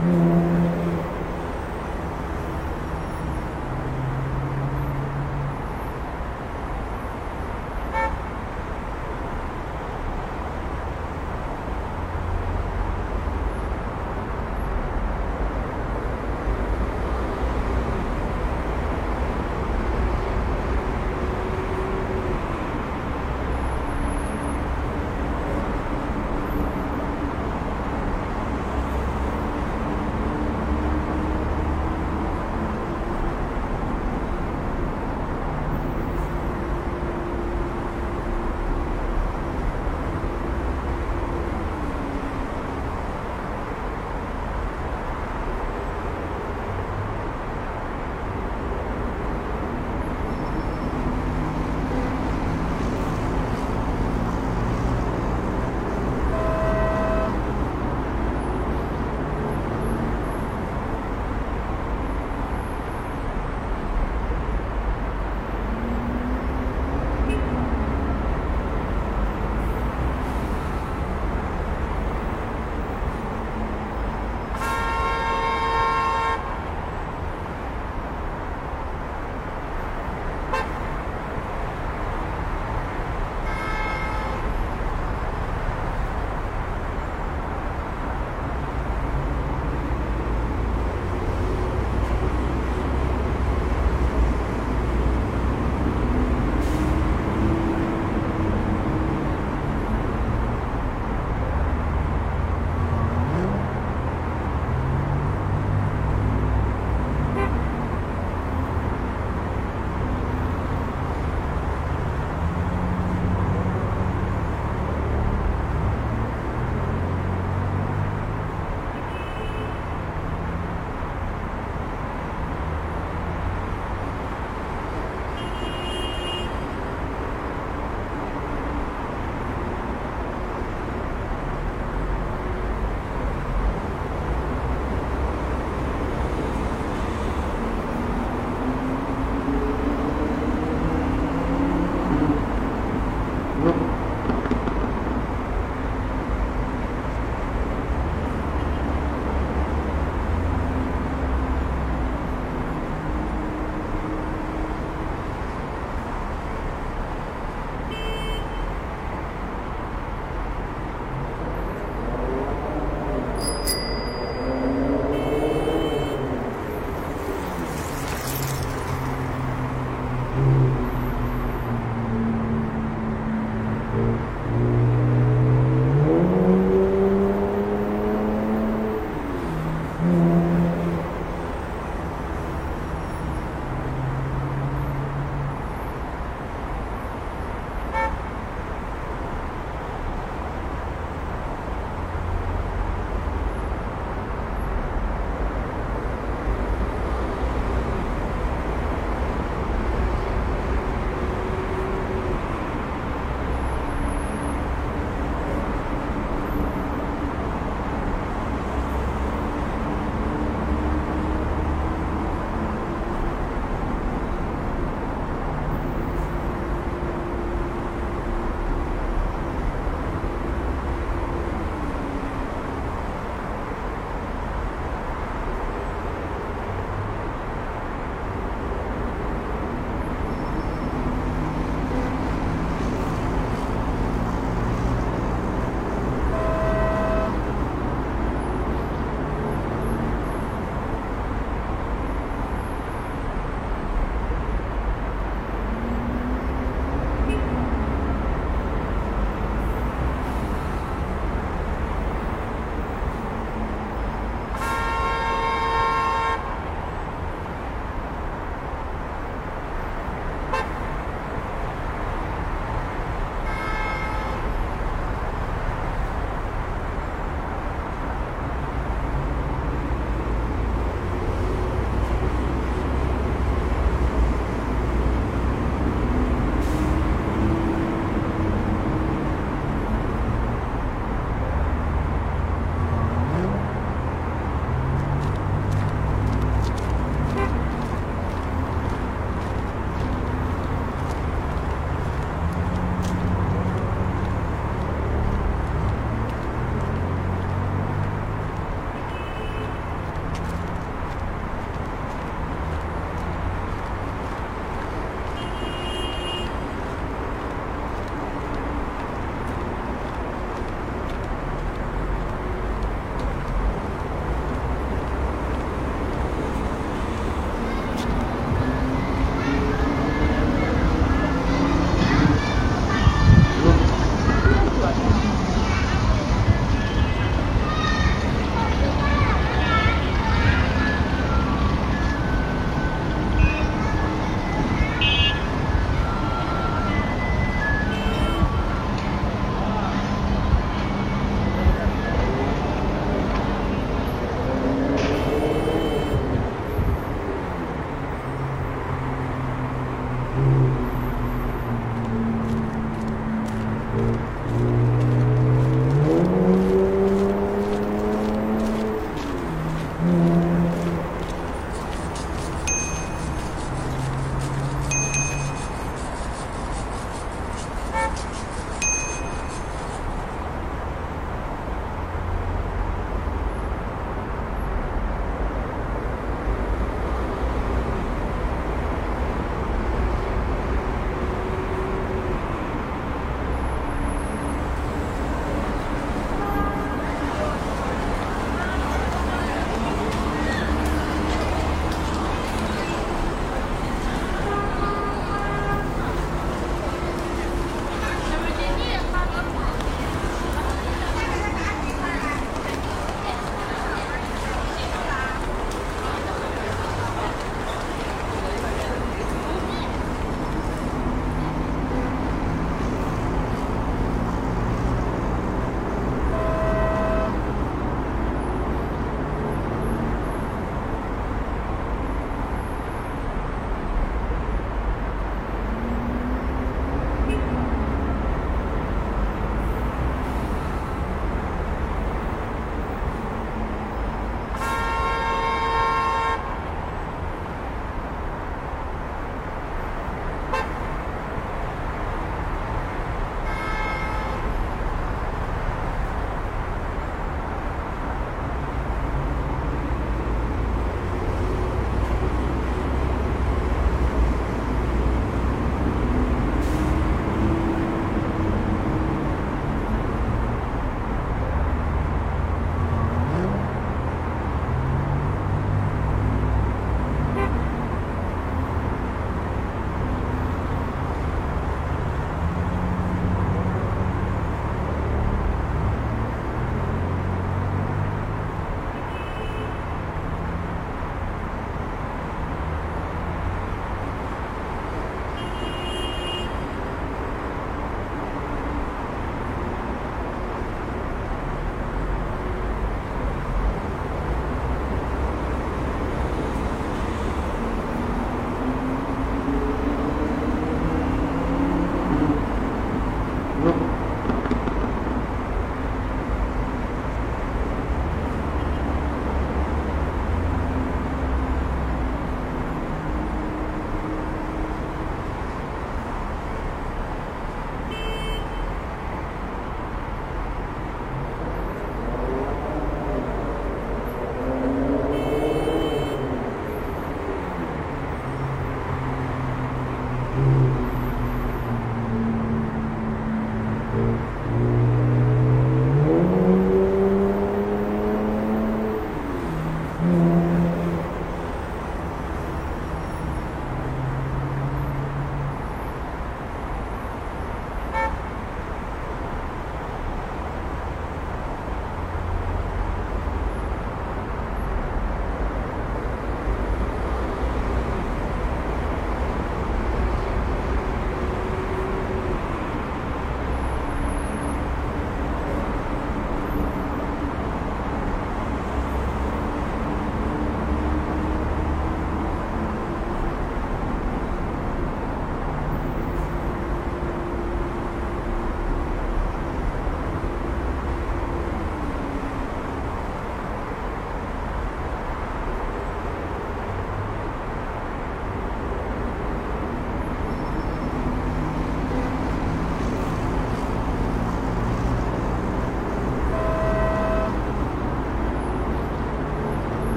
Mm-hmm.